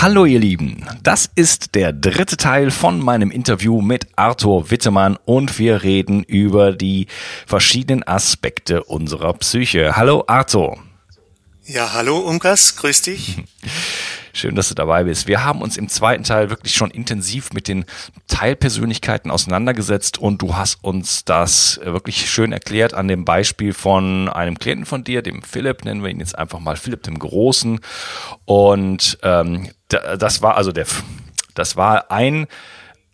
Hallo ihr Lieben, das ist der dritte Teil von meinem Interview mit Arthur Wittemann und wir reden über die verschiedenen Aspekte unserer Psyche. Hallo Arthur. Ja, hallo Unkas, grüß dich. Schön, dass du dabei bist. Wir haben uns im zweiten Teil wirklich schon intensiv mit den Teilpersönlichkeiten auseinandergesetzt und du hast uns das wirklich schön erklärt an dem Beispiel von einem Klienten von dir, dem Philipp, nennen wir ihn jetzt einfach mal Philipp dem Großen. Und ähm, das war also der, das war ein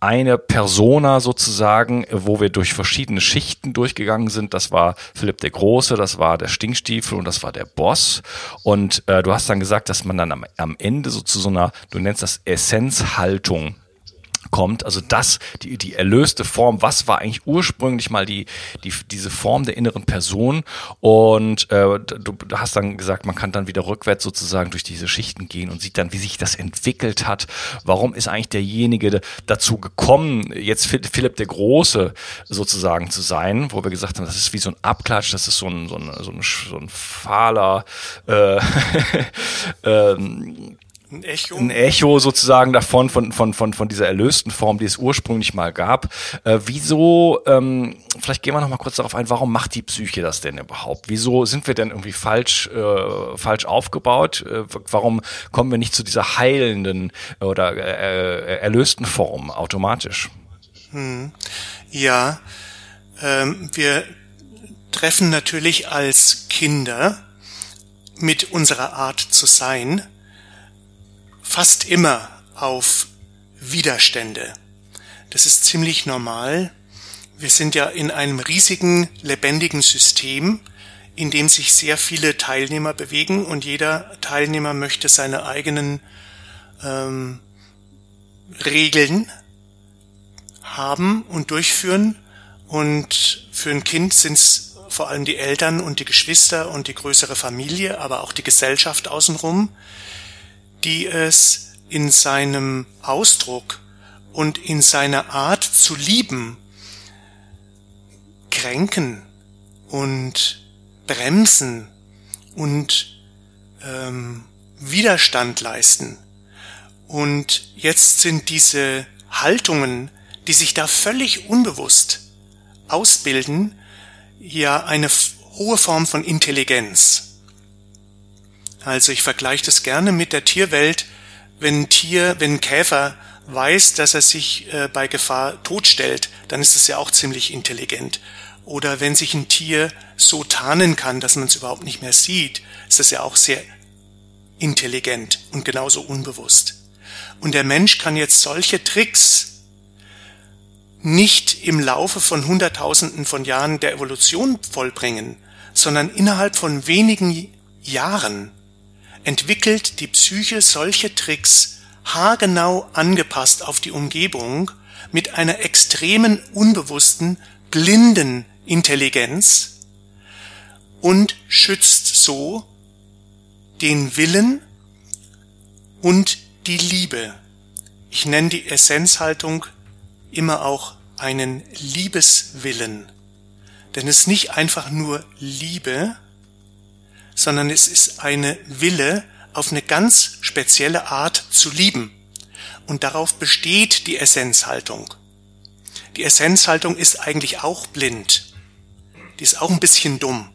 eine Persona sozusagen, wo wir durch verschiedene Schichten durchgegangen sind. Das war Philipp der Große, das war der Stinkstiefel und das war der Boss. Und äh, du hast dann gesagt, dass man dann am, am Ende so zu so einer, du nennst das Essenzhaltung kommt, also das, die, die erlöste Form, was war eigentlich ursprünglich mal die, die, diese Form der inneren Person? Und äh, du hast dann gesagt, man kann dann wieder rückwärts sozusagen durch diese Schichten gehen und sieht dann, wie sich das entwickelt hat, warum ist eigentlich derjenige dazu gekommen, jetzt Philipp der Große sozusagen zu sein, wo wir gesagt haben, das ist wie so ein Abklatsch, das ist so ein, so ein, so ein, so ein fahler äh, ähm, ein Echo. Ein Echo sozusagen davon, von, von, von, von dieser erlösten Form, die es ursprünglich mal gab. Äh, wieso, ähm, vielleicht gehen wir noch mal kurz darauf ein, warum macht die Psyche das denn überhaupt? Wieso sind wir denn irgendwie falsch, äh, falsch aufgebaut? Äh, warum kommen wir nicht zu dieser heilenden oder äh, äh erlösten Form automatisch? Hm. Ja, ähm, wir treffen natürlich als Kinder mit unserer Art zu sein, fast immer auf Widerstände. Das ist ziemlich normal. Wir sind ja in einem riesigen, lebendigen System, in dem sich sehr viele Teilnehmer bewegen und jeder Teilnehmer möchte seine eigenen ähm, Regeln haben und durchführen. Und für ein Kind sind es vor allem die Eltern und die Geschwister und die größere Familie, aber auch die Gesellschaft außenrum, die es in seinem Ausdruck und in seiner Art zu lieben kränken und bremsen und ähm, Widerstand leisten. Und jetzt sind diese Haltungen, die sich da völlig unbewusst ausbilden, ja eine hohe Form von Intelligenz. Also ich vergleiche das gerne mit der Tierwelt. Wenn ein Tier, wenn ein Käfer weiß, dass er sich äh, bei Gefahr totstellt, dann ist es ja auch ziemlich intelligent. Oder wenn sich ein Tier so tarnen kann, dass man es überhaupt nicht mehr sieht, ist das ja auch sehr intelligent und genauso unbewusst. Und der Mensch kann jetzt solche Tricks nicht im Laufe von Hunderttausenden von Jahren der Evolution vollbringen, sondern innerhalb von wenigen Jahren entwickelt die Psyche solche Tricks haargenau angepasst auf die Umgebung, mit einer extremen, unbewussten, blinden Intelligenz und schützt so den Willen und die Liebe. Ich nenne die Essenzhaltung immer auch einen Liebeswillen. Denn es ist nicht einfach nur Liebe, sondern es ist eine Wille, auf eine ganz spezielle Art zu lieben. Und darauf besteht die Essenzhaltung. Die Essenzhaltung ist eigentlich auch blind. Die ist auch ein bisschen dumm.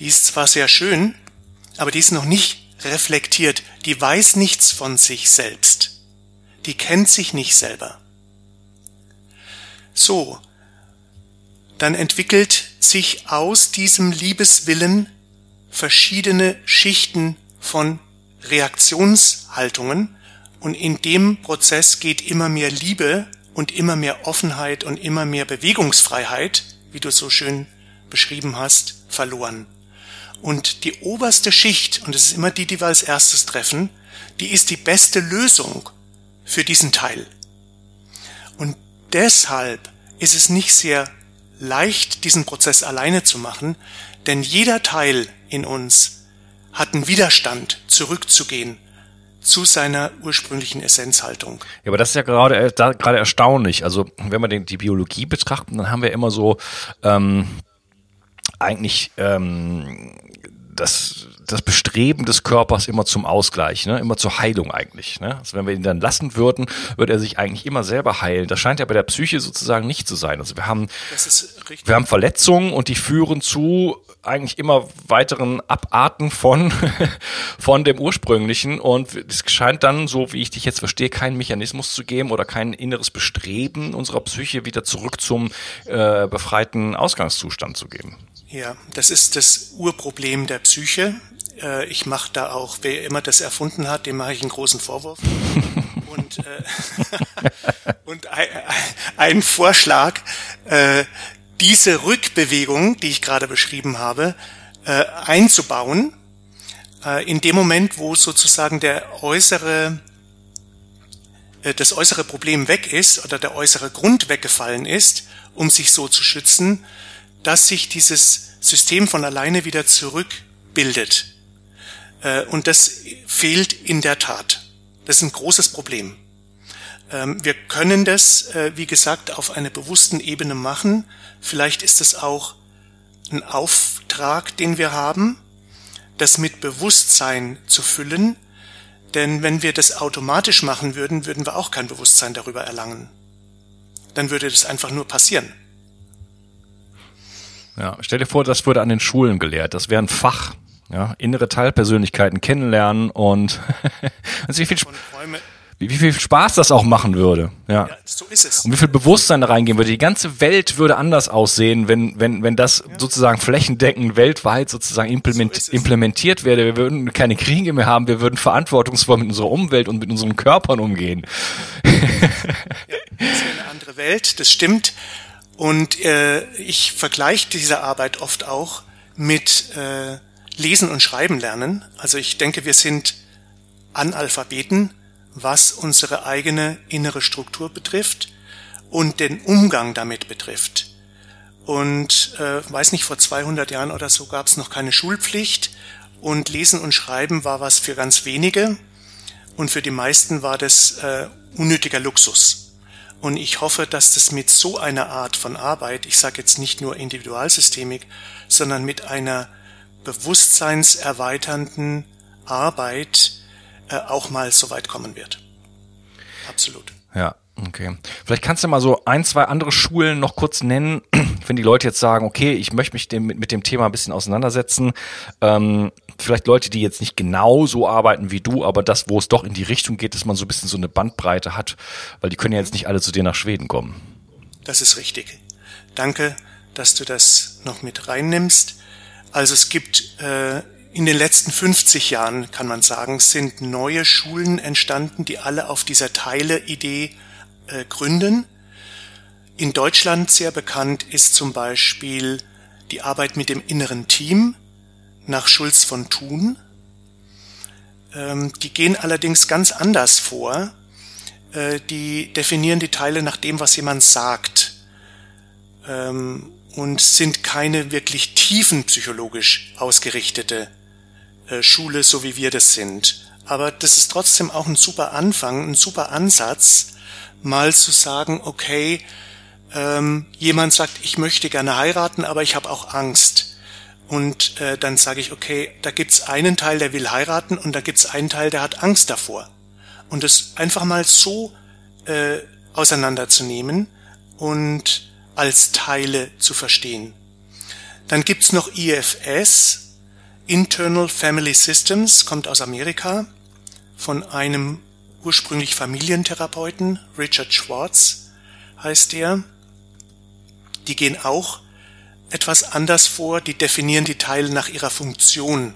Die ist zwar sehr schön, aber die ist noch nicht reflektiert. Die weiß nichts von sich selbst. Die kennt sich nicht selber. So, dann entwickelt sich aus diesem Liebeswillen verschiedene Schichten von Reaktionshaltungen und in dem Prozess geht immer mehr Liebe und immer mehr Offenheit und immer mehr Bewegungsfreiheit, wie du so schön beschrieben hast, verloren. Und die oberste Schicht, und es ist immer die, die wir als erstes treffen, die ist die beste Lösung für diesen Teil. Und deshalb ist es nicht sehr leicht, diesen Prozess alleine zu machen, denn jeder Teil in uns hat einen Widerstand, zurückzugehen zu seiner ursprünglichen Essenzhaltung. Ja, aber das ist ja gerade äh, da, gerade erstaunlich. Also wenn wir den, die Biologie betrachten, dann haben wir immer so ähm, eigentlich ähm, das, das Bestreben des Körpers immer zum Ausgleich, ne? immer zur Heilung eigentlich. Ne? Also wenn wir ihn dann lassen würden, würde er sich eigentlich immer selber heilen. Das scheint ja bei der Psyche sozusagen nicht zu sein. Also wir haben, wir haben Verletzungen und die führen zu eigentlich immer weiteren Abarten von, von dem ursprünglichen und es scheint dann, so wie ich dich jetzt verstehe, keinen Mechanismus zu geben oder kein inneres Bestreben unserer Psyche wieder zurück zum äh, befreiten Ausgangszustand zu geben. Ja, das ist das Urproblem der Psyche. Äh, ich mache da auch, wer immer das erfunden hat, dem mache ich einen großen Vorwurf. und äh, und ein, ein Vorschlag, äh, diese Rückbewegung, die ich gerade beschrieben habe, äh, einzubauen, äh, in dem Moment, wo sozusagen der äußere, äh, das äußere Problem weg ist oder der äußere Grund weggefallen ist, um sich so zu schützen, dass sich dieses System von alleine wieder zurückbildet. Äh, und das fehlt in der Tat. Das ist ein großes Problem. Ähm, wir können das, äh, wie gesagt, auf einer bewussten Ebene machen. Vielleicht ist es auch ein Auftrag, den wir haben, das mit Bewusstsein zu füllen. Denn wenn wir das automatisch machen würden, würden wir auch kein Bewusstsein darüber erlangen. Dann würde das einfach nur passieren. Ja, stell dir vor, das würde an den Schulen gelehrt. Das wäre ein Fach. Ja, innere Teilpersönlichkeiten kennenlernen und also wie viel, wie, wie viel Spaß das auch machen würde. Ja. ja. so ist es. Und wie viel Bewusstsein da reingehen würde. Die ganze Welt würde anders aussehen, wenn, wenn, wenn das ja. sozusagen flächendeckend weltweit sozusagen implement, so implementiert wäre. Wir würden keine Kriege mehr haben, wir würden verantwortungsvoll mit unserer Umwelt und mit unseren Körpern umgehen. Ja, das wäre eine andere Welt, das stimmt. Und äh, ich vergleiche diese Arbeit oft auch mit äh, Lesen und Schreiben lernen. Also ich denke, wir sind Analphabeten was unsere eigene innere Struktur betrifft und den Umgang damit betrifft. Und äh, weiß nicht, vor 200 Jahren oder so gab es noch keine Schulpflicht und Lesen und Schreiben war was für ganz wenige und für die meisten war das äh, unnötiger Luxus. Und ich hoffe, dass das mit so einer Art von Arbeit, ich sage jetzt nicht nur Individualsystemik, sondern mit einer bewusstseinserweiternden Arbeit äh, auch mal so weit kommen wird. Absolut. Ja. Okay. Vielleicht kannst du mal so ein, zwei andere Schulen noch kurz nennen, wenn die Leute jetzt sagen, okay, ich möchte mich dem, mit, mit dem Thema ein bisschen auseinandersetzen. Ähm, vielleicht Leute, die jetzt nicht genau so arbeiten wie du, aber das, wo es doch in die Richtung geht, dass man so ein bisschen so eine Bandbreite hat, weil die können ja jetzt nicht alle zu dir nach Schweden kommen. Das ist richtig. Danke, dass du das noch mit reinnimmst. Also es gibt äh, in den letzten 50 Jahren, kann man sagen, sind neue Schulen entstanden, die alle auf dieser Teile-Idee äh, gründen. In Deutschland sehr bekannt ist zum Beispiel die Arbeit mit dem inneren Team nach Schulz von Thun. Ähm, die gehen allerdings ganz anders vor. äh, die definieren die Teile nach dem, was jemand sagt ähm, und sind keine wirklich tiefenpsychologisch ausgerichtete äh, Schule, so wie wir das sind. Aber das ist trotzdem auch ein super Anfang, ein super Ansatz, mal zu sagen, okay, ähm, jemand sagt, ich möchte gerne heiraten, aber ich habe auch Angst. Und äh, dann sage ich, okay, da gibt's einen Teil, der will heiraten und da gibt's einen Teil, der hat Angst davor. Und das einfach mal so äh, auseinanderzunehmen und als Teile zu verstehen. Dann gibt's noch IFS, Internal Family Systems, kommt aus Amerika von einem ursprünglich Familientherapeuten, Richard Schwartz heißt er. Die gehen auch etwas anders vor, die definieren die Teile nach ihrer Funktion.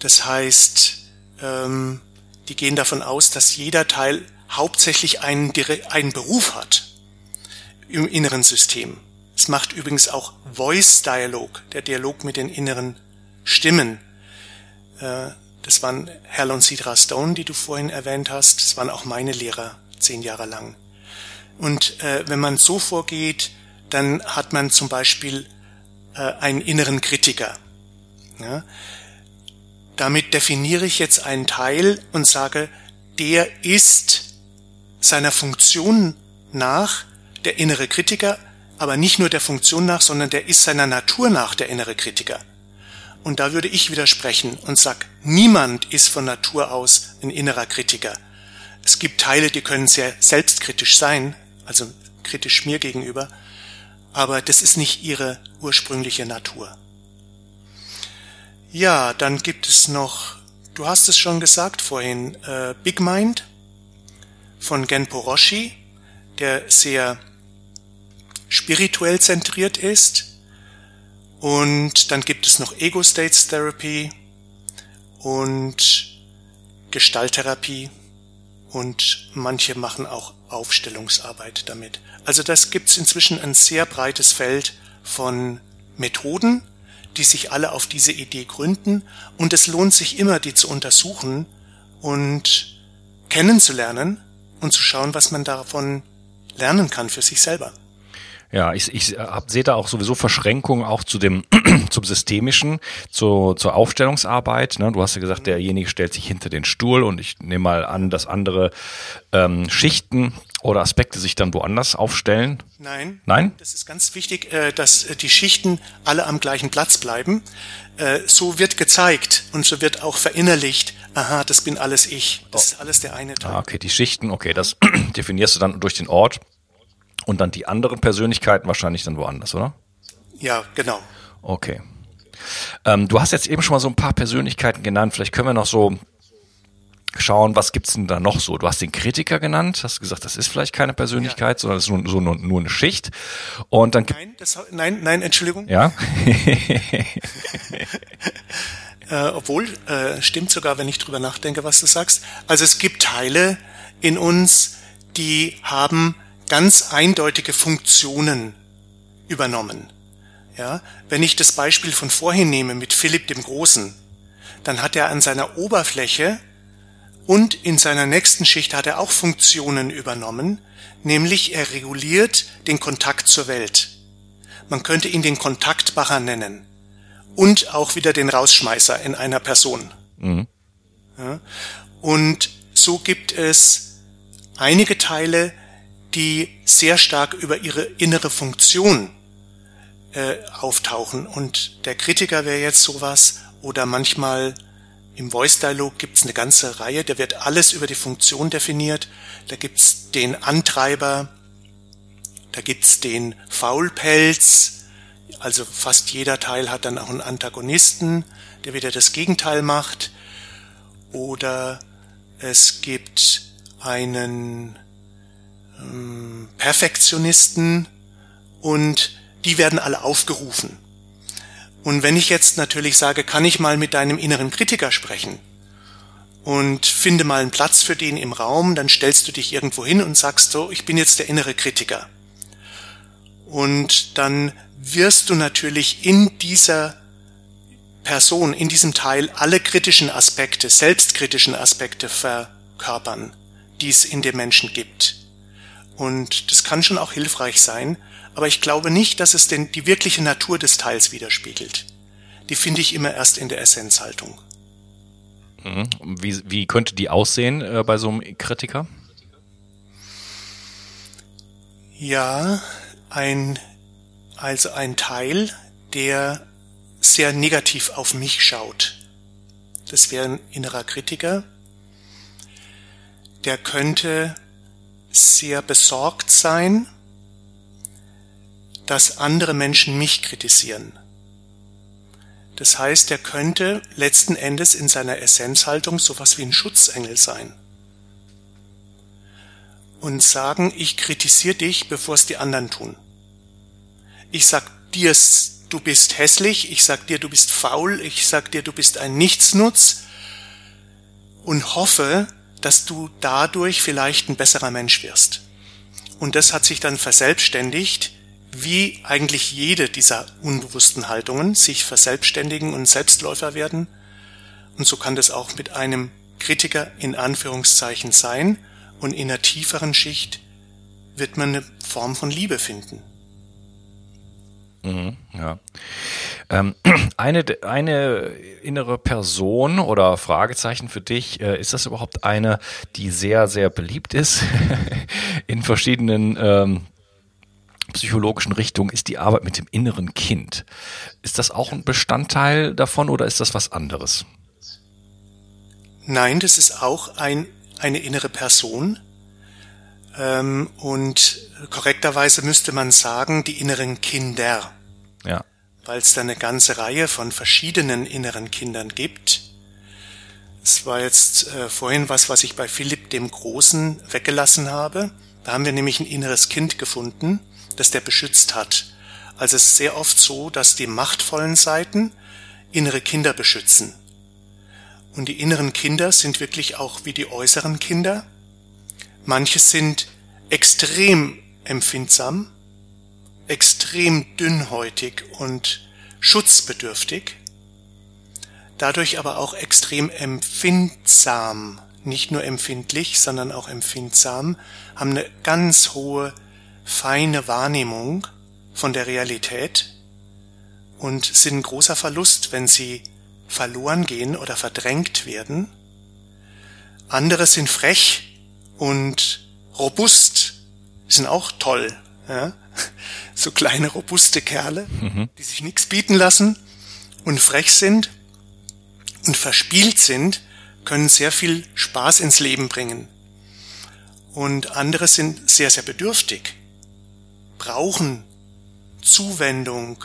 Das heißt, ähm, die gehen davon aus, dass jeder Teil hauptsächlich einen, einen Beruf hat im inneren System. Es macht übrigens auch Voice Dialog, der Dialog mit den inneren Stimmen. Äh, das waren Hal und Sidra Stone, die du vorhin erwähnt hast. Das waren auch meine Lehrer zehn Jahre lang. Und äh, wenn man so vorgeht, dann hat man zum Beispiel äh, einen inneren Kritiker. Damit definiere ich jetzt einen Teil und sage, der ist seiner Funktion nach der innere Kritiker, aber nicht nur der Funktion nach, sondern der ist seiner Natur nach der innere Kritiker. Und da würde ich widersprechen und sag, niemand ist von Natur aus ein innerer Kritiker. Es gibt Teile, die können sehr selbstkritisch sein, also kritisch mir gegenüber, aber das ist nicht ihre ursprüngliche Natur. Ja, dann gibt es noch, du hast es schon gesagt vorhin, äh, Big Mind von Genpo Roshi, der sehr spirituell zentriert ist. Und dann gibt es noch Ego States Therapy und Gestalttherapie und manche machen auch Aufstellungsarbeit damit. Also das gibt's inzwischen ein sehr breites Feld von Methoden, die sich alle auf diese Idee gründen und es lohnt sich immer, die zu untersuchen und kennenzulernen und zu schauen, was man davon lernen kann für sich selber. Ja, ich, ich sehe da auch sowieso Verschränkungen auch zu dem zum systemischen, zu, zur Aufstellungsarbeit. Ne? Du hast ja gesagt, derjenige stellt sich hinter den Stuhl und ich nehme mal an, dass andere ähm, Schichten oder Aspekte sich dann woanders aufstellen. Nein. Nein? Das ist ganz wichtig, äh, dass äh, die Schichten alle am gleichen Platz bleiben. Äh, so wird gezeigt und so wird auch verinnerlicht, aha, das bin alles ich. Das ist alles der eine Teil. Ah, okay, die Schichten, okay, das definierst du dann durch den Ort und dann die anderen Persönlichkeiten wahrscheinlich dann woanders, oder? Ja, genau. Okay. Ähm, du hast jetzt eben schon mal so ein paar Persönlichkeiten genannt. Vielleicht können wir noch so schauen, was gibt's denn da noch so? Du hast den Kritiker genannt, hast gesagt, das ist vielleicht keine Persönlichkeit, ja. sondern das ist nur, so nur, nur eine Schicht. Und dann nein, das, nein, nein, Entschuldigung. Ja. äh, obwohl, äh, stimmt sogar, wenn ich drüber nachdenke, was du sagst. Also es gibt Teile in uns, die haben ganz eindeutige Funktionen übernommen. Ja, wenn ich das Beispiel von vorhin nehme mit Philipp dem Großen, dann hat er an seiner Oberfläche und in seiner nächsten Schicht hat er auch Funktionen übernommen, nämlich er reguliert den Kontakt zur Welt. Man könnte ihn den Kontaktbacher nennen und auch wieder den Rausschmeißer in einer Person. Mhm. Ja, und so gibt es einige Teile, die sehr stark über ihre innere Funktion äh, auftauchen. Und der Kritiker wäre jetzt sowas oder manchmal im Voice Dialog gibt es eine ganze Reihe, da wird alles über die Funktion definiert. Da gibt's den Antreiber, da gibt's den Faulpelz, also fast jeder Teil hat dann auch einen Antagonisten, der wieder das Gegenteil macht. Oder es gibt einen Perfektionisten und die werden alle aufgerufen. Und wenn ich jetzt natürlich sage, kann ich mal mit deinem inneren Kritiker sprechen und finde mal einen Platz für den im Raum, dann stellst du dich irgendwo hin und sagst so, ich bin jetzt der innere Kritiker. Und dann wirst du natürlich in dieser Person, in diesem Teil alle kritischen Aspekte, selbstkritischen Aspekte verkörpern die es in dem Menschen gibt. Und das kann schon auch hilfreich sein, aber ich glaube nicht, dass es denn die wirkliche Natur des Teils widerspiegelt. Die finde ich immer erst in der Essenzhaltung. Mhm. Wie, wie könnte die aussehen äh, bei so einem Kritiker? Ja, ein, also ein Teil, der sehr negativ auf mich schaut. Das wäre ein innerer Kritiker. Der könnte sehr besorgt sein, dass andere Menschen mich kritisieren. Das heißt, er könnte letzten Endes in seiner Essenzhaltung sowas wie ein Schutzengel sein. Und sagen, ich kritisiere dich, bevor es die anderen tun. Ich sag dir, du bist hässlich, ich sag dir, du bist faul, ich sag dir, du bist ein Nichtsnutz und hoffe, dass du dadurch vielleicht ein besserer Mensch wirst. Und das hat sich dann verselbstständigt, wie eigentlich jede dieser unbewussten Haltungen sich verselbstständigen und Selbstläufer werden. Und so kann das auch mit einem Kritiker in Anführungszeichen sein. Und in einer tieferen Schicht wird man eine Form von Liebe finden. Mhm, ja. Ähm, eine, eine innere Person oder Fragezeichen für dich, äh, ist das überhaupt eine, die sehr, sehr beliebt ist in verschiedenen ähm, psychologischen Richtungen, ist die Arbeit mit dem inneren Kind. Ist das auch ein Bestandteil davon oder ist das was anderes? Nein, das ist auch ein, eine innere Person. Ähm, und korrekterweise müsste man sagen, die inneren Kinder. Ja. Weil es da eine ganze Reihe von verschiedenen inneren Kindern gibt. Es war jetzt äh, vorhin was, was ich bei Philipp dem Großen weggelassen habe. Da haben wir nämlich ein inneres Kind gefunden, das der beschützt hat. Also es ist sehr oft so, dass die machtvollen Seiten innere Kinder beschützen. Und die inneren Kinder sind wirklich auch wie die äußeren Kinder. Manche sind extrem empfindsam, extrem dünnhäutig und schutzbedürftig, dadurch aber auch extrem empfindsam, nicht nur empfindlich, sondern auch empfindsam, haben eine ganz hohe, feine Wahrnehmung von der Realität und sind ein großer Verlust, wenn sie verloren gehen oder verdrängt werden. Andere sind frech und robust, sind auch toll. Ja? So kleine robuste Kerle, mhm. die sich nichts bieten lassen und frech sind und verspielt sind, können sehr viel Spaß ins Leben bringen. Und andere sind sehr, sehr bedürftig, brauchen Zuwendung,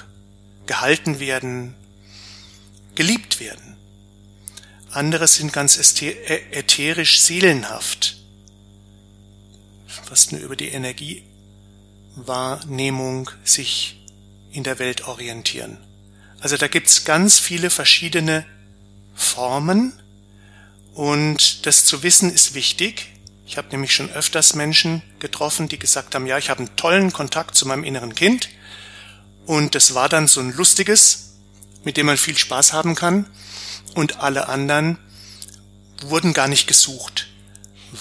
gehalten werden, geliebt werden. Andere sind ganz ätherisch seelenhaft, fast nur über die Energiewahrnehmung sich in der Welt orientieren. Also da gibt's ganz viele verschiedene Formen und das zu wissen ist wichtig. Ich habe nämlich schon öfters Menschen getroffen, die gesagt haben, ja, ich habe einen tollen Kontakt zu meinem inneren Kind und das war dann so ein lustiges, mit dem man viel Spaß haben kann und alle anderen wurden gar nicht gesucht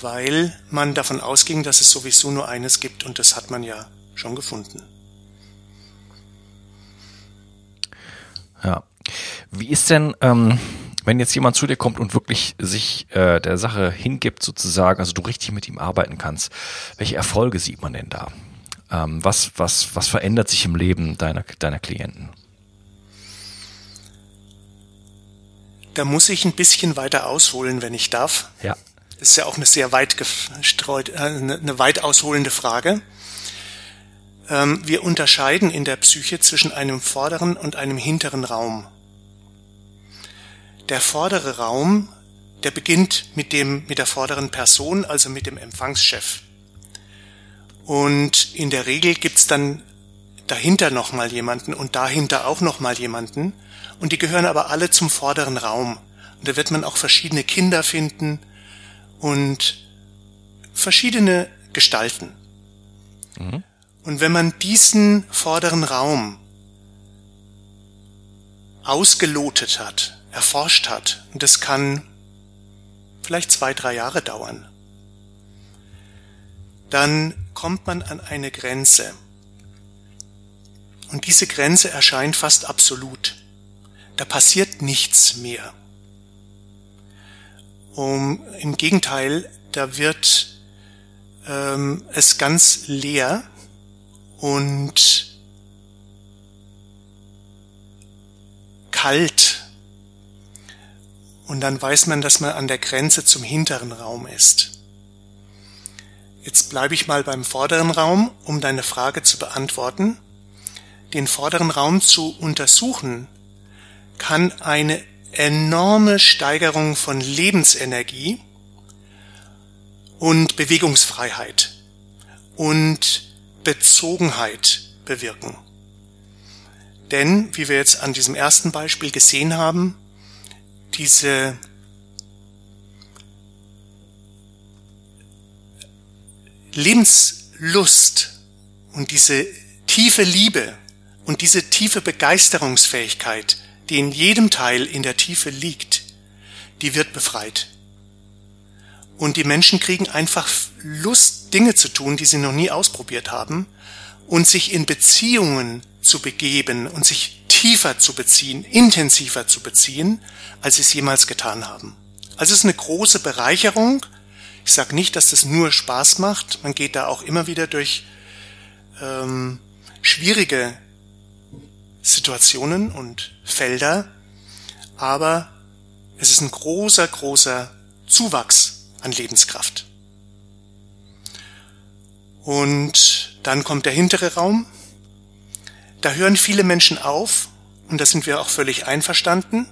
weil man davon ausging, dass es sowieso nur eines gibt und das hat man ja schon gefunden. Ja. Wie ist denn, ähm, wenn jetzt jemand zu dir kommt und wirklich sich äh, der Sache hingibt, sozusagen, also du richtig mit ihm arbeiten kannst, welche Erfolge sieht man denn da? Ähm, was, was, was verändert sich im Leben deiner, deiner Klienten? Da muss ich ein bisschen weiter ausholen, wenn ich darf. Ja ist ja auch eine sehr weit gestreut, äh, eine weit ausholende Frage. Ähm, wir unterscheiden in der Psyche zwischen einem vorderen und einem hinteren Raum. Der vordere Raum, der beginnt mit dem, mit der vorderen Person, also mit dem Empfangschef. Und in der Regel gibt's dann dahinter nochmal jemanden und dahinter auch nochmal jemanden. Und die gehören aber alle zum vorderen Raum. Und da wird man auch verschiedene Kinder finden, und verschiedene Gestalten. Mhm. Und wenn man diesen vorderen Raum ausgelotet hat, erforscht hat, und das kann vielleicht zwei, drei Jahre dauern, dann kommt man an eine Grenze. Und diese Grenze erscheint fast absolut. Da passiert nichts mehr. Um, Im Gegenteil, da wird ähm, es ganz leer und kalt. Und dann weiß man, dass man an der Grenze zum hinteren Raum ist. Jetzt bleibe ich mal beim vorderen Raum, um deine Frage zu beantworten. Den vorderen Raum zu untersuchen kann eine enorme Steigerung von Lebensenergie und Bewegungsfreiheit und Bezogenheit bewirken. Denn, wie wir jetzt an diesem ersten Beispiel gesehen haben, diese Lebenslust und diese tiefe Liebe und diese tiefe Begeisterungsfähigkeit, die in jedem Teil in der Tiefe liegt, die wird befreit. Und die Menschen kriegen einfach Lust, Dinge zu tun, die sie noch nie ausprobiert haben, und sich in Beziehungen zu begeben und sich tiefer zu beziehen, intensiver zu beziehen, als sie es jemals getan haben. Also es ist eine große Bereicherung. Ich sage nicht, dass das nur Spaß macht. Man geht da auch immer wieder durch ähm, schwierige Situationen und Felder, aber es ist ein großer, großer Zuwachs an Lebenskraft. Und dann kommt der hintere Raum. Da hören viele Menschen auf und da sind wir auch völlig einverstanden,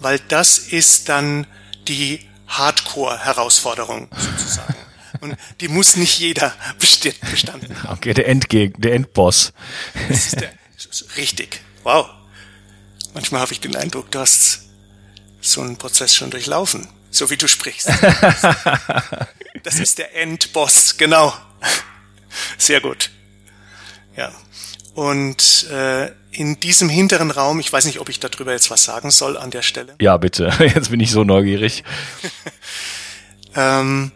weil das ist dann die Hardcore-Herausforderung sozusagen. Und die muss nicht jeder bestanden haben. Okay, der Endgegner, der Endboss. Das ist der, richtig. Wow. Manchmal habe ich den Eindruck, du hast so einen Prozess schon durchlaufen, so wie du sprichst. Das ist der Endboss, genau. Sehr gut. Ja. Und äh, in diesem hinteren Raum, ich weiß nicht, ob ich darüber jetzt was sagen soll an der Stelle. Ja, bitte. Jetzt bin ich so neugierig. ähm,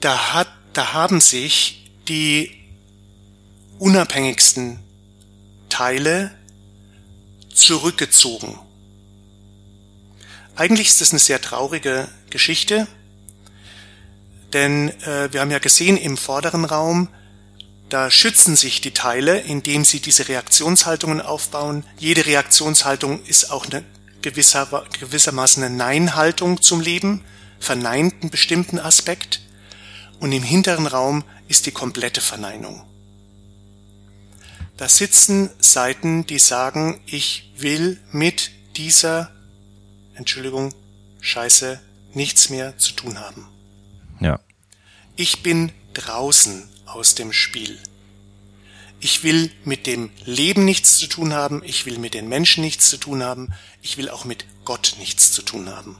da hat, da haben sich die unabhängigsten Teile zurückgezogen. Eigentlich ist das eine sehr traurige Geschichte, denn äh, wir haben ja gesehen im vorderen Raum, da schützen sich die Teile, indem sie diese Reaktionshaltungen aufbauen. Jede Reaktionshaltung ist auch eine gewisser, gewissermaßen eine Nein-Haltung zum Leben, verneint einen bestimmten Aspekt. Und im hinteren Raum ist die komplette Verneinung. Da sitzen Seiten, die sagen, ich will mit dieser, Entschuldigung, Scheiße nichts mehr zu tun haben. Ja. Ich bin draußen aus dem Spiel. Ich will mit dem Leben nichts zu tun haben, ich will mit den Menschen nichts zu tun haben, ich will auch mit Gott nichts zu tun haben.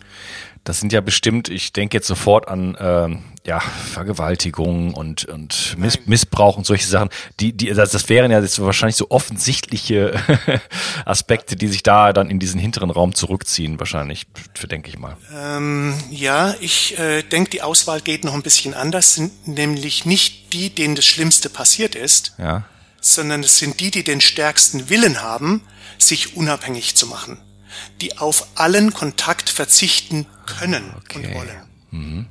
Das sind ja bestimmt, ich denke jetzt sofort an ähm, ja, Vergewaltigung und, und Miss, Missbrauch und solche Sachen. Die, die, das, das wären ja jetzt wahrscheinlich so offensichtliche Aspekte, die sich da dann in diesen hinteren Raum zurückziehen, wahrscheinlich, für denke ich mal. Ähm, ja, ich äh, denke, die Auswahl geht noch ein bisschen anders, sind nämlich nicht die, denen das Schlimmste passiert ist, ja. sondern es sind die, die den stärksten Willen haben, sich unabhängig zu machen die auf allen Kontakt verzichten können okay. und wollen. Mhm.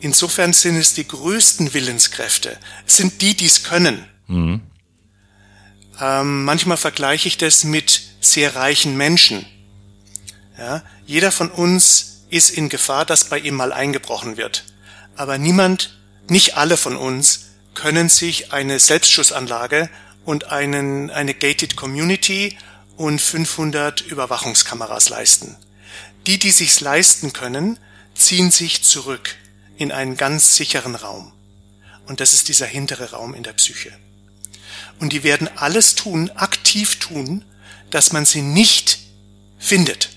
Insofern sind es die größten Willenskräfte, es sind die, die es können. Mhm. Ähm, manchmal vergleiche ich das mit sehr reichen Menschen. Ja, jeder von uns ist in Gefahr, dass bei ihm mal eingebrochen wird. Aber niemand, nicht alle von uns können sich eine Selbstschussanlage und einen, eine gated Community und 500 Überwachungskameras leisten. Die, die sich's leisten können, ziehen sich zurück in einen ganz sicheren Raum. Und das ist dieser hintere Raum in der Psyche. Und die werden alles tun, aktiv tun, dass man sie nicht findet.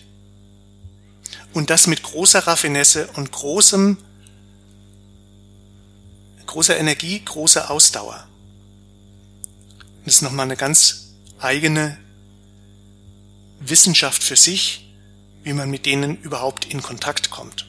Und das mit großer Raffinesse und großem, großer Energie, großer Ausdauer. Das ist nochmal eine ganz eigene Wissenschaft für sich, wie man mit denen überhaupt in Kontakt kommt.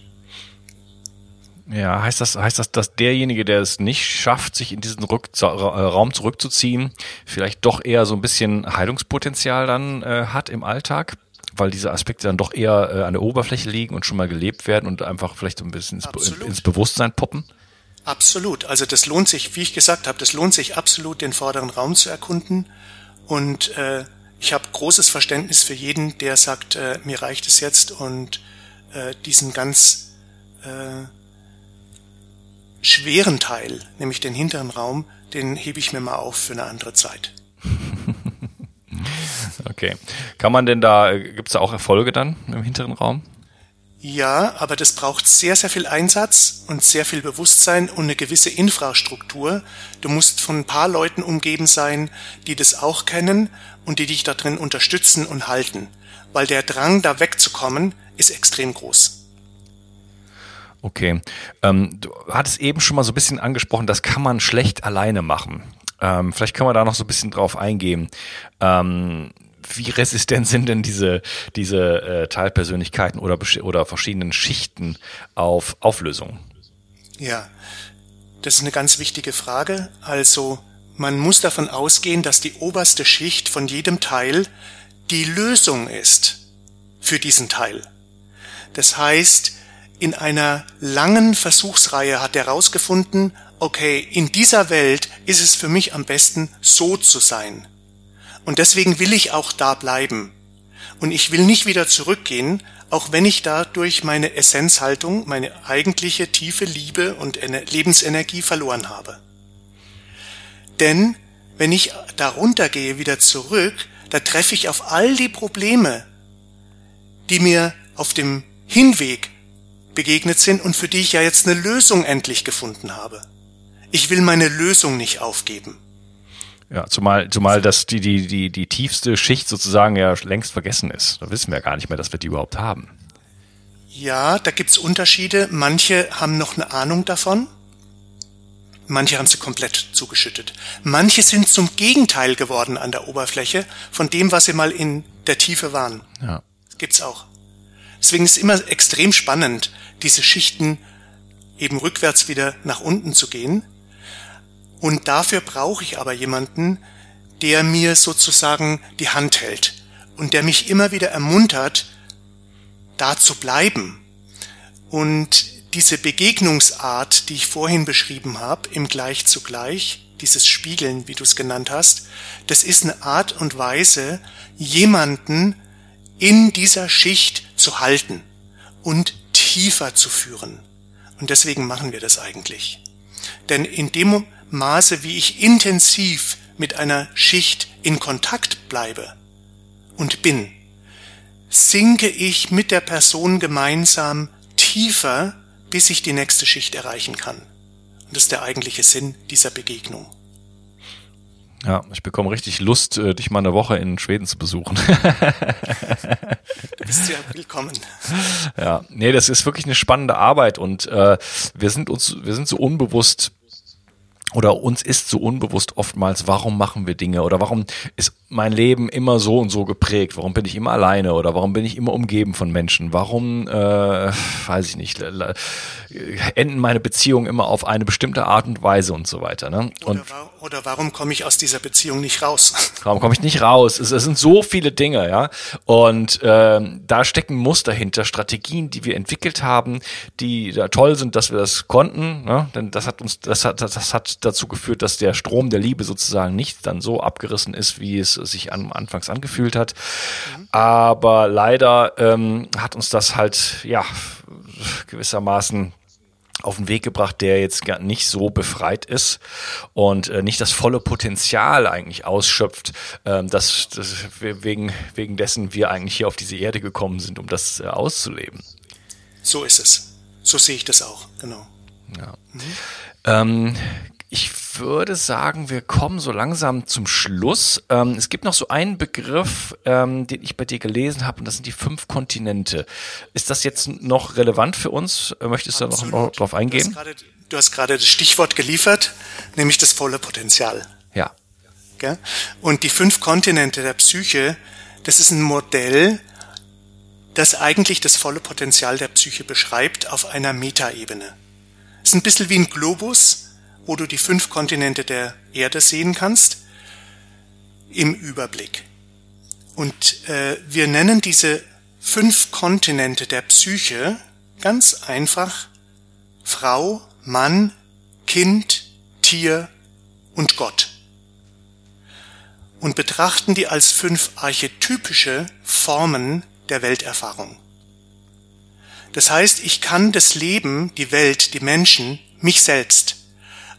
Ja, heißt das, heißt das, dass derjenige, der es nicht schafft, sich in diesen Rück äh, Raum zurückzuziehen, vielleicht doch eher so ein bisschen Heilungspotenzial dann äh, hat im Alltag? Weil diese Aspekte dann doch eher äh, an der Oberfläche liegen und schon mal gelebt werden und einfach vielleicht so ein bisschen ins, ins Bewusstsein poppen? Absolut. Also das lohnt sich, wie ich gesagt habe, das lohnt sich absolut, den vorderen Raum zu erkunden. Und äh, ich habe großes Verständnis für jeden, der sagt, äh, mir reicht es jetzt und äh, diesen ganz äh, schweren Teil, nämlich den hinteren Raum, den hebe ich mir mal auf für eine andere Zeit. okay. Kann man denn da, gibt es da auch Erfolge dann im hinteren Raum? Ja, aber das braucht sehr, sehr viel Einsatz und sehr viel Bewusstsein und eine gewisse Infrastruktur. Du musst von ein paar Leuten umgeben sein, die das auch kennen und die dich da drin unterstützen und halten. Weil der Drang, da wegzukommen, ist extrem groß. Okay. Ähm, du hattest eben schon mal so ein bisschen angesprochen, das kann man schlecht alleine machen. Ähm, vielleicht können wir da noch so ein bisschen drauf eingehen. Ähm, wie resistent sind denn diese, diese äh, Teilpersönlichkeiten oder, oder verschiedenen Schichten auf Auflösung? Ja, das ist eine ganz wichtige Frage. Also man muss davon ausgehen, dass die oberste Schicht von jedem Teil die Lösung ist für diesen Teil. Das heißt, in einer langen Versuchsreihe hat er herausgefunden, okay, in dieser Welt ist es für mich am besten, so zu sein. Und deswegen will ich auch da bleiben. Und ich will nicht wieder zurückgehen, auch wenn ich dadurch meine Essenzhaltung, meine eigentliche tiefe Liebe und Lebensenergie verloren habe. Denn wenn ich da runtergehe, wieder zurück, da treffe ich auf all die Probleme, die mir auf dem Hinweg begegnet sind und für die ich ja jetzt eine Lösung endlich gefunden habe. Ich will meine Lösung nicht aufgeben. Ja, zumal, zumal das die, die, die, die tiefste Schicht sozusagen ja längst vergessen ist. Da wissen wir ja gar nicht mehr, dass wir die überhaupt haben. Ja, da gibt's Unterschiede. Manche haben noch eine Ahnung davon. Manche haben sie komplett zugeschüttet. Manche sind zum Gegenteil geworden an der Oberfläche von dem, was sie mal in der Tiefe waren. Ja. Das gibt's auch. Deswegen ist es immer extrem spannend, diese Schichten eben rückwärts wieder nach unten zu gehen und dafür brauche ich aber jemanden, der mir sozusagen die Hand hält und der mich immer wieder ermuntert, da zu bleiben. Und diese Begegnungsart, die ich vorhin beschrieben habe, im Gleich zu Gleich, dieses Spiegeln, wie du es genannt hast, das ist eine Art und Weise, jemanden in dieser Schicht zu halten und tiefer zu führen. Und deswegen machen wir das eigentlich. Denn in dem Maße, wie ich intensiv mit einer Schicht in Kontakt bleibe und bin, sinke ich mit der Person gemeinsam tiefer, bis ich die nächste Schicht erreichen kann. Und das ist der eigentliche Sinn dieser Begegnung. Ja, ich bekomme richtig Lust, äh, dich mal eine Woche in Schweden zu besuchen. du bist ja willkommen. Ja, nee, das ist wirklich eine spannende Arbeit und äh, wir sind uns, wir sind so unbewusst oder uns ist so unbewusst oftmals, warum machen wir Dinge oder warum ist mein Leben immer so und so geprägt, warum bin ich immer alleine oder warum bin ich immer umgeben von Menschen, warum, äh, weiß ich nicht, enden meine Beziehungen immer auf eine bestimmte Art und Weise und so weiter. Ne? Und oder, oder warum komme ich aus dieser Beziehung nicht raus? Warum komme ich nicht raus? Es, es, sind so viele Dinge, ja. Und ähm, da stecken Muster hinter, Strategien, die wir entwickelt haben, die da toll sind, dass wir das konnten. Ne? Denn das hat uns, das hat, das hat dazu geführt, dass der Strom der Liebe sozusagen nicht dann so abgerissen ist, wie es sich an, anfangs angefühlt hat. Mhm. Aber leider ähm, hat uns das halt, ja, gewissermaßen auf den Weg gebracht, der jetzt gar nicht so befreit ist und äh, nicht das volle Potenzial eigentlich ausschöpft, ähm, dass, dass wir wegen, wegen dessen wir eigentlich hier auf diese Erde gekommen sind, um das äh, auszuleben. So ist es. So sehe ich das auch, genau. Ja. Mhm. Ähm, ich würde sagen, wir kommen so langsam zum Schluss. Ähm, es gibt noch so einen Begriff, ähm, den ich bei dir gelesen habe, und das sind die fünf Kontinente. Ist das jetzt noch relevant für uns? Möchtest du da noch, noch drauf eingehen? Du hast gerade das Stichwort geliefert, nämlich das volle Potenzial. Ja. Und die fünf Kontinente der Psyche, das ist ein Modell, das eigentlich das volle Potenzial der Psyche beschreibt auf einer Metaebene. Es ist ein bisschen wie ein Globus, wo du die fünf Kontinente der Erde sehen kannst, im Überblick. Und äh, wir nennen diese fünf Kontinente der Psyche ganz einfach Frau, Mann, Kind, Tier und Gott. Und betrachten die als fünf archetypische Formen der Welterfahrung. Das heißt, ich kann das Leben, die Welt, die Menschen, mich selbst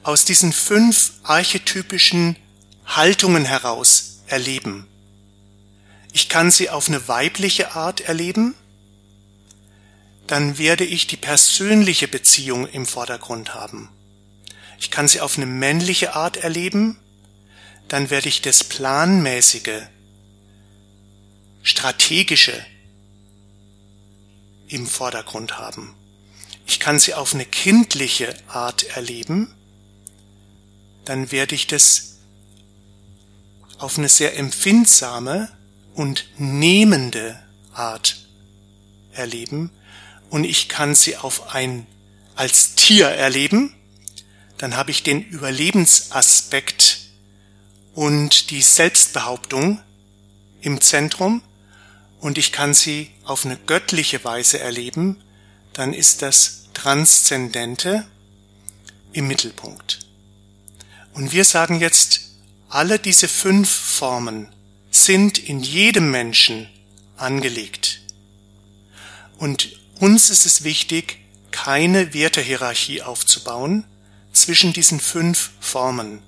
aus diesen fünf archetypischen Haltungen heraus erleben. Ich kann sie auf eine weibliche Art erleben, dann werde ich die persönliche Beziehung im Vordergrund haben. Ich kann sie auf eine männliche Art erleben, dann werde ich das planmäßige, strategische im Vordergrund haben. Ich kann sie auf eine kindliche Art erleben, dann werde ich das auf eine sehr empfindsame und nehmende Art erleben. Und ich kann sie auf ein als Tier erleben, dann habe ich den Überlebensaspekt und die Selbstbehauptung im Zentrum. Und ich kann sie auf eine göttliche Weise erleben, dann ist das Transzendente im Mittelpunkt. Und wir sagen jetzt, alle diese fünf Formen sind in jedem Menschen angelegt. Und uns ist es wichtig, keine Wertehierarchie aufzubauen zwischen diesen fünf Formen.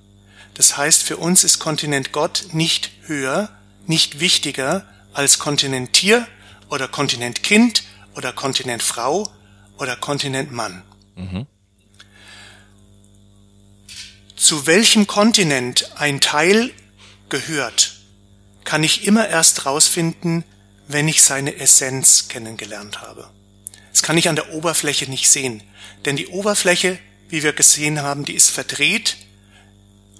Das heißt, für uns ist Kontinent Gott nicht höher, nicht wichtiger als Kontinent Tier oder Kontinent Kind oder Kontinent Frau oder Kontinent Mann. Mhm. Zu welchem Kontinent ein Teil gehört, kann ich immer erst rausfinden, wenn ich seine Essenz kennengelernt habe. Das kann ich an der Oberfläche nicht sehen, denn die Oberfläche, wie wir gesehen haben, die ist verdreht,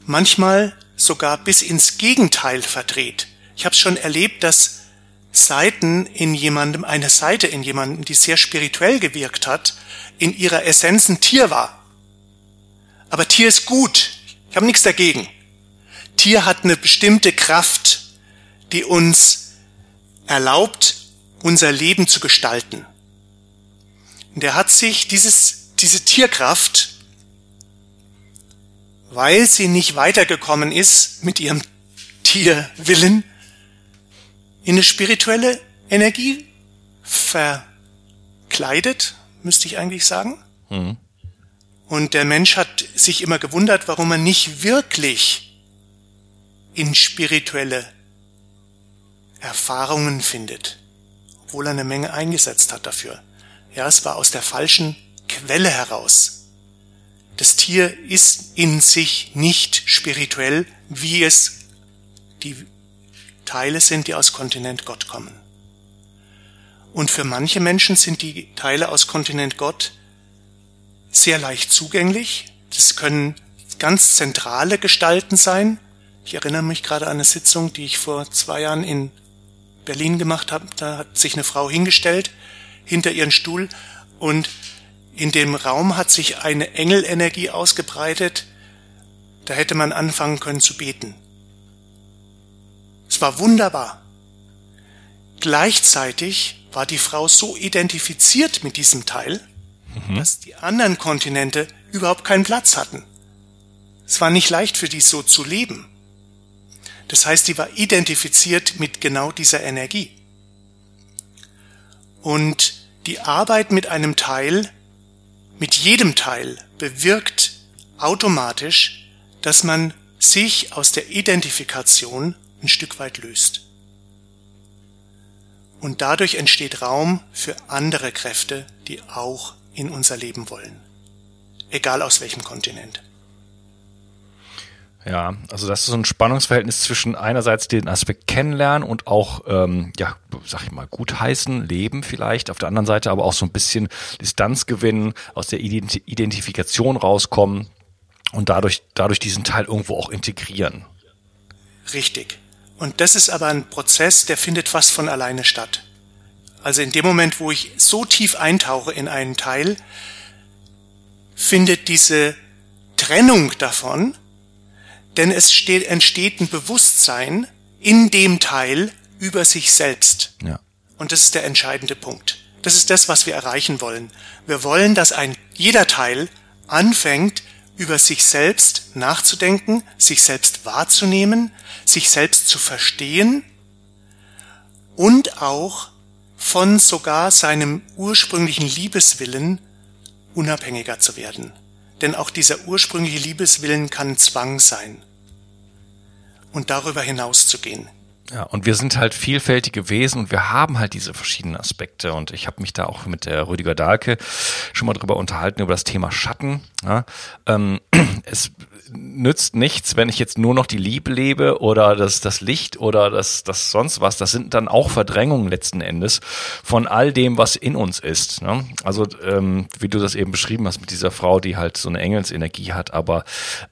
manchmal sogar bis ins Gegenteil verdreht. Ich habe schon erlebt, dass Seiten in jemandem, eine Seite in jemandem, die sehr spirituell gewirkt hat, in ihrer Essenz ein Tier war. Aber Tier ist gut. Ich habe nichts dagegen. Tier hat eine bestimmte Kraft, die uns erlaubt, unser Leben zu gestalten. Und er hat sich dieses, diese Tierkraft, weil sie nicht weitergekommen ist mit ihrem Tierwillen, in eine spirituelle Energie verkleidet, müsste ich eigentlich sagen. Mhm. Und der Mensch hat sich immer gewundert, warum er nicht wirklich in spirituelle Erfahrungen findet, obwohl er eine Menge eingesetzt hat dafür. Ja, es war aus der falschen Quelle heraus. Das Tier ist in sich nicht spirituell, wie es die Teile sind, die aus Kontinent Gott kommen. Und für manche Menschen sind die Teile aus Kontinent Gott sehr leicht zugänglich. Das können ganz zentrale Gestalten sein. Ich erinnere mich gerade an eine Sitzung, die ich vor zwei Jahren in Berlin gemacht habe. Da hat sich eine Frau hingestellt hinter ihren Stuhl und in dem Raum hat sich eine Engelenergie ausgebreitet. Da hätte man anfangen können zu beten. Es war wunderbar. Gleichzeitig war die Frau so identifiziert mit diesem Teil, mhm. dass die anderen Kontinente überhaupt keinen Platz hatten. Es war nicht leicht für die so zu leben. Das heißt, die war identifiziert mit genau dieser Energie. Und die Arbeit mit einem Teil, mit jedem Teil, bewirkt automatisch, dass man sich aus der Identifikation ein Stück weit löst. Und dadurch entsteht Raum für andere Kräfte, die auch in unser Leben wollen. Egal aus welchem Kontinent. Ja, also das ist so ein Spannungsverhältnis zwischen einerseits den Aspekt kennenlernen und auch, ähm, ja, sag ich mal, gutheißen, leben vielleicht, auf der anderen Seite aber auch so ein bisschen Distanz gewinnen, aus der Identifikation rauskommen und dadurch, dadurch diesen Teil irgendwo auch integrieren. Richtig. Und das ist aber ein Prozess, der findet fast von alleine statt. Also in dem Moment, wo ich so tief eintauche in einen Teil, findet diese Trennung davon, denn es steht, entsteht ein Bewusstsein in dem Teil über sich selbst. Ja. Und das ist der entscheidende Punkt. Das ist das, was wir erreichen wollen. Wir wollen, dass ein jeder Teil anfängt, über sich selbst nachzudenken, sich selbst wahrzunehmen, sich selbst zu verstehen und auch von sogar seinem ursprünglichen Liebeswillen unabhängiger zu werden. Denn auch dieser ursprüngliche Liebeswillen kann Zwang sein. Und darüber hinaus zu gehen. Ja, und wir sind halt vielfältige Wesen und wir haben halt diese verschiedenen Aspekte. Und ich habe mich da auch mit der Rüdiger Dahlke schon mal drüber unterhalten, über das Thema Schatten. Ja, ähm, es nützt nichts, wenn ich jetzt nur noch die Liebe lebe oder das, das Licht oder das, das sonst was. Das sind dann auch Verdrängungen letzten Endes von all dem, was in uns ist. Ne? Also ähm, wie du das eben beschrieben hast mit dieser Frau, die halt so eine Engelsenergie hat, aber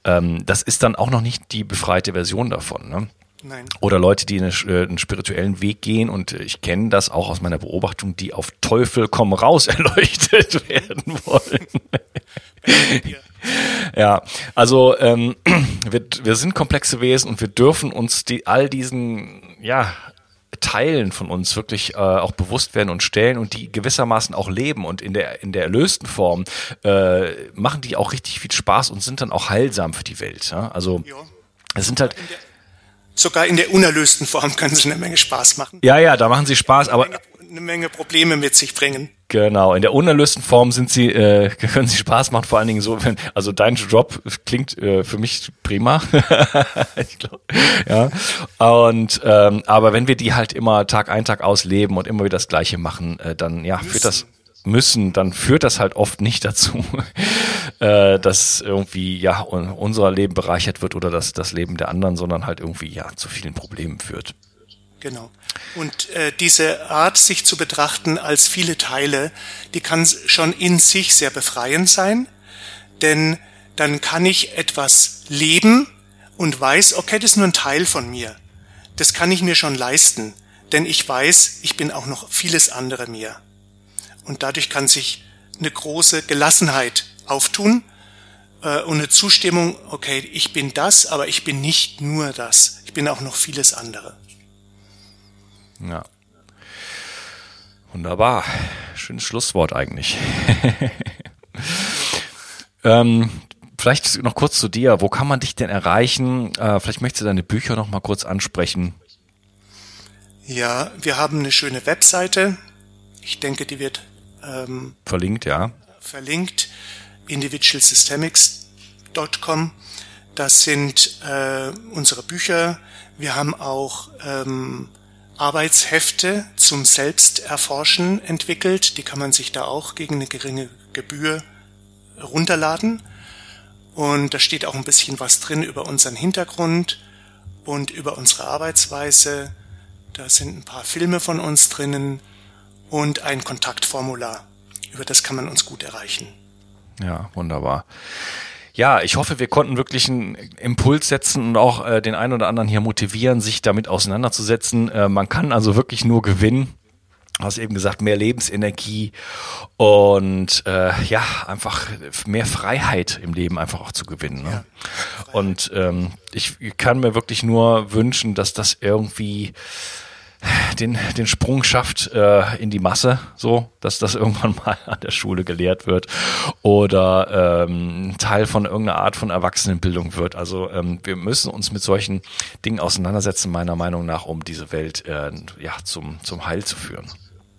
ähm, das ist dann auch noch nicht die befreite Version davon. Ne? Nein. Oder Leute, die eine, äh, einen spirituellen Weg gehen und ich kenne das auch aus meiner Beobachtung, die auf Teufel komm raus erleuchtet werden wollen. ja, also ähm, wir, wir sind komplexe Wesen und wir dürfen uns die, all diesen, ja, Teilen von uns wirklich äh, auch bewusst werden und stellen und die gewissermaßen auch leben und in der in der erlösten Form äh, machen die auch richtig viel Spaß und sind dann auch heilsam für die Welt. Ja? Also es sind halt sogar in der unerlösten Form können sie eine Menge Spaß machen. Ja, ja, da machen sie Spaß, aber eine Menge Probleme mit sich bringen. Genau, in der unerlösten Form sind sie, äh, können sie Spaß machen, vor allen Dingen so, wenn, also dein Job klingt äh, für mich prima. ich glaub, ja. Und ähm, aber wenn wir die halt immer Tag ein, Tag aus leben und immer wieder das Gleiche machen, äh, dann ja, führt das müssen, dann führt das halt oft nicht dazu, äh, dass irgendwie ja unser Leben bereichert wird oder das, das Leben der anderen, sondern halt irgendwie ja zu vielen Problemen führt. Genau. Und äh, diese Art, sich zu betrachten als viele Teile, die kann schon in sich sehr befreiend sein, denn dann kann ich etwas leben und weiß, okay, das ist nur ein Teil von mir. Das kann ich mir schon leisten, denn ich weiß, ich bin auch noch vieles andere mir. Und dadurch kann sich eine große Gelassenheit auftun äh, und eine Zustimmung, okay, ich bin das, aber ich bin nicht nur das. Ich bin auch noch vieles andere. Ja. Wunderbar. Schönes Schlusswort eigentlich. ähm, vielleicht noch kurz zu dir. Wo kann man dich denn erreichen? Äh, vielleicht möchtest du deine Bücher noch mal kurz ansprechen. Ja, wir haben eine schöne Webseite. Ich denke, die wird ähm, verlinkt, ja. Verlinkt individualsystemics.com. Das sind äh, unsere Bücher. Wir haben auch ähm, Arbeitshefte zum Selbsterforschen entwickelt. Die kann man sich da auch gegen eine geringe Gebühr runterladen. Und da steht auch ein bisschen was drin über unseren Hintergrund und über unsere Arbeitsweise. Da sind ein paar Filme von uns drinnen und ein Kontaktformular. Über das kann man uns gut erreichen. Ja, wunderbar. Ja, ich hoffe, wir konnten wirklich einen Impuls setzen und auch äh, den einen oder anderen hier motivieren, sich damit auseinanderzusetzen. Äh, man kann also wirklich nur gewinnen. Du hast eben gesagt, mehr Lebensenergie und äh, ja, einfach mehr Freiheit im Leben einfach auch zu gewinnen. Ne? Ja, und ähm, ich kann mir wirklich nur wünschen, dass das irgendwie den, den Sprung schafft äh, in die Masse, so, dass das irgendwann mal an der Schule gelehrt wird oder ähm, Teil von irgendeiner Art von Erwachsenenbildung wird. Also ähm, wir müssen uns mit solchen Dingen auseinandersetzen, meiner Meinung nach, um diese Welt äh, ja, zum, zum Heil zu führen.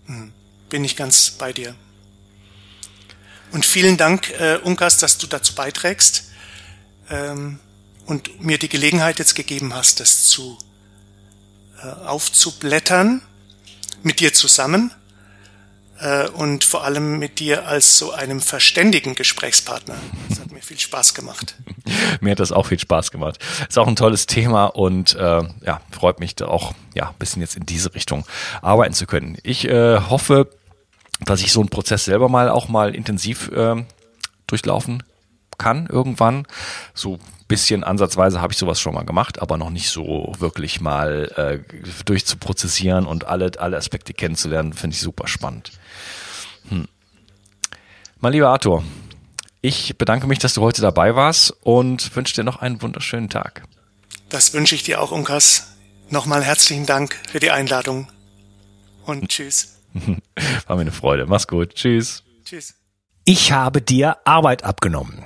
Hm. Bin ich ganz bei dir. Und vielen Dank, äh, Unkas, dass du dazu beiträgst ähm, und mir die Gelegenheit jetzt gegeben hast, das zu aufzublättern mit dir zusammen äh, und vor allem mit dir als so einem verständigen Gesprächspartner. Das hat mir viel Spaß gemacht. mir hat das auch viel Spaß gemacht. Ist auch ein tolles Thema und äh, ja, freut mich da auch ja, ein bisschen jetzt in diese Richtung arbeiten zu können. Ich äh, hoffe, dass ich so einen Prozess selber mal auch mal intensiv äh, durchlaufen kann irgendwann. So bisschen ansatzweise habe ich sowas schon mal gemacht, aber noch nicht so wirklich mal äh, durchzuprozessieren und alle, alle Aspekte kennenzulernen, finde ich super spannend. Hm. Mein lieber Arthur, ich bedanke mich, dass du heute dabei warst und wünsche dir noch einen wunderschönen Tag. Das wünsche ich dir auch, Unkas. Nochmal herzlichen Dank für die Einladung und tschüss. War mir eine Freude. Mach's gut. Tschüss. Tschüss. Ich habe dir Arbeit abgenommen.